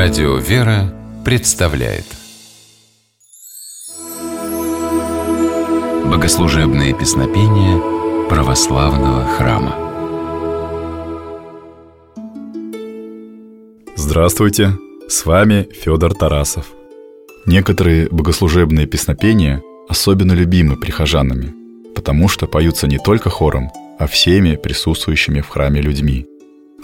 Радио «Вера» представляет Богослужебные песнопения православного храма Здравствуйте! С вами Федор Тарасов. Некоторые богослужебные песнопения особенно любимы прихожанами, потому что поются не только хором, а всеми присутствующими в храме людьми.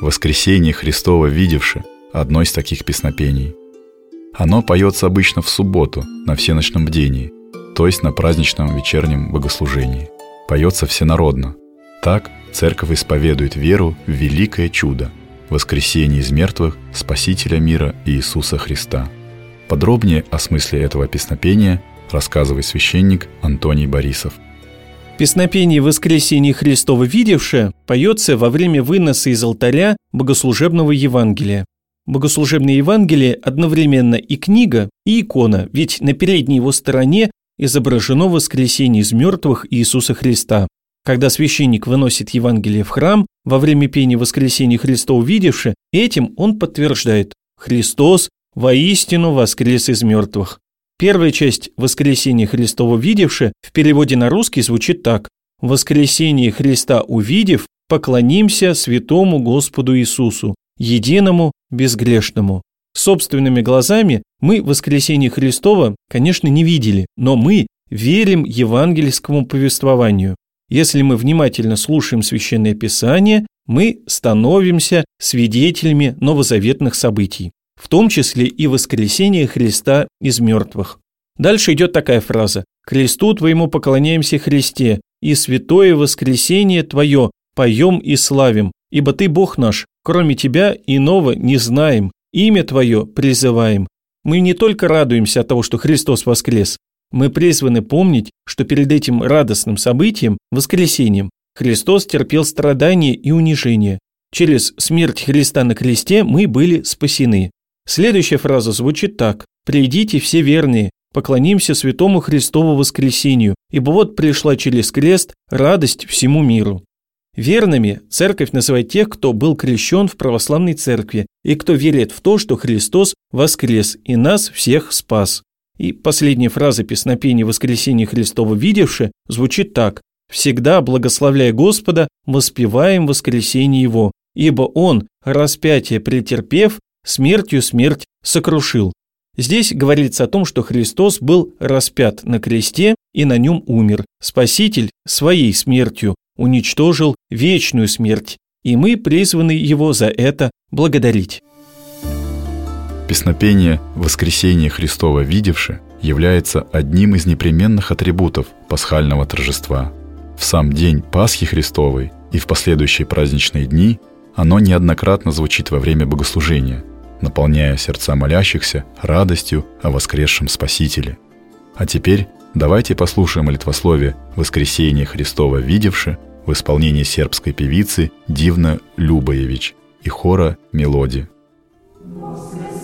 «Воскресение Христово видевши» – одно из таких песнопений. Оно поется обычно в субботу на всеночном бдении, то есть на праздничном вечернем богослужении. Поется всенародно. Так церковь исповедует веру в великое чудо – воскресение из мертвых Спасителя мира Иисуса Христа. Подробнее о смысле этого песнопения рассказывает священник Антоний Борисов. Песнопение «Воскресение Христово видевшее» поется во время выноса из алтаря богослужебного Евангелия. Богослужебное Евангелие одновременно и книга, и икона, ведь на передней его стороне изображено воскресение из мертвых Иисуса Христа. Когда священник выносит Евангелие в храм, во время пения воскресения Христа увидевши, этим он подтверждает «Христос воистину воскрес из мертвых». Первая часть «Воскресение Христова видевши» в переводе на русский звучит так «Воскресение Христа увидев, поклонимся святому Господу Иисусу, единому, безгрешному». Собственными глазами мы воскресение Христова, конечно, не видели, но мы верим евангельскому повествованию. Если мы внимательно слушаем Священное Писание, мы становимся свидетелями новозаветных событий в том числе и воскресение Христа из мертвых. Дальше идет такая фраза «Кресту Твоему поклоняемся Христе, и святое воскресение Твое поем и славим, ибо Ты Бог наш, кроме Тебя иного не знаем, имя Твое призываем». Мы не только радуемся от того, что Христос воскрес, мы призваны помнить, что перед этим радостным событием, воскресением, Христос терпел страдания и унижение. Через смерть Христа на кресте мы были спасены. Следующая фраза звучит так. «Придите все верные, поклонимся святому Христову воскресению, ибо вот пришла через крест радость всему миру». Верными церковь называет тех, кто был крещен в православной церкви и кто верит в то, что Христос воскрес и нас всех спас. И последняя фраза песнопения «Воскресения Христова видевши» звучит так «Всегда, благословляя Господа, воспеваем воскресение Его, ибо Он, распятие претерпев, смертью смерть сокрушил. Здесь говорится о том, что Христос был распят на кресте и на нем умер. Спаситель своей смертью уничтожил вечную смерть, и мы призваны его за это благодарить. Песнопение «Воскресение Христова видевши» является одним из непременных атрибутов пасхального торжества. В сам день Пасхи Христовой и в последующие праздничные дни оно неоднократно звучит во время богослужения – наполняя сердца молящихся радостью о воскресшем Спасителе. А теперь давайте послушаем молитвословие «Воскресение Христова видевши» в исполнении сербской певицы Дивна Любоевич и хора «Мелоди». Христе,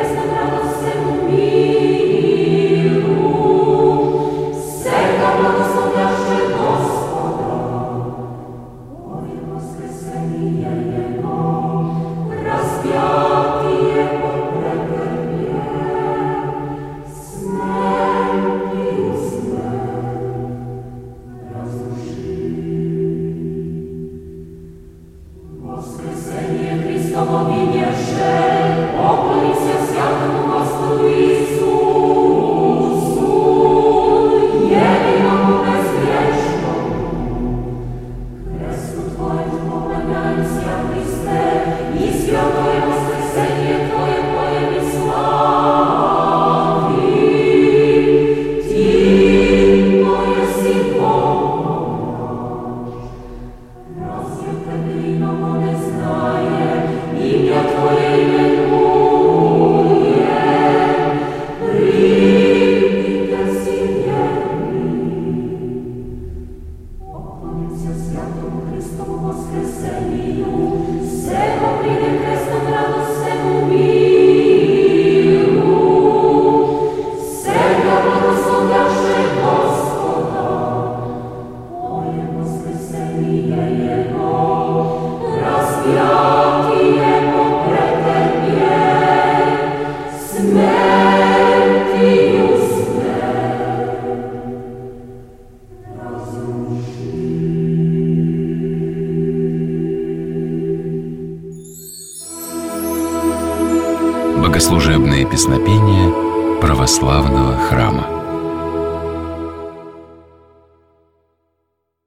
Богослужебные песнопения православного храма.